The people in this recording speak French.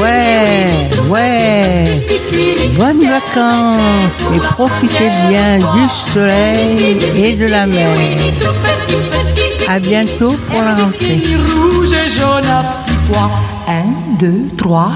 Ouais, ouais. Bonnes vacances et profitez bien du soleil et de la mer. À bientôt pour la rentrée. Un, deux, trois.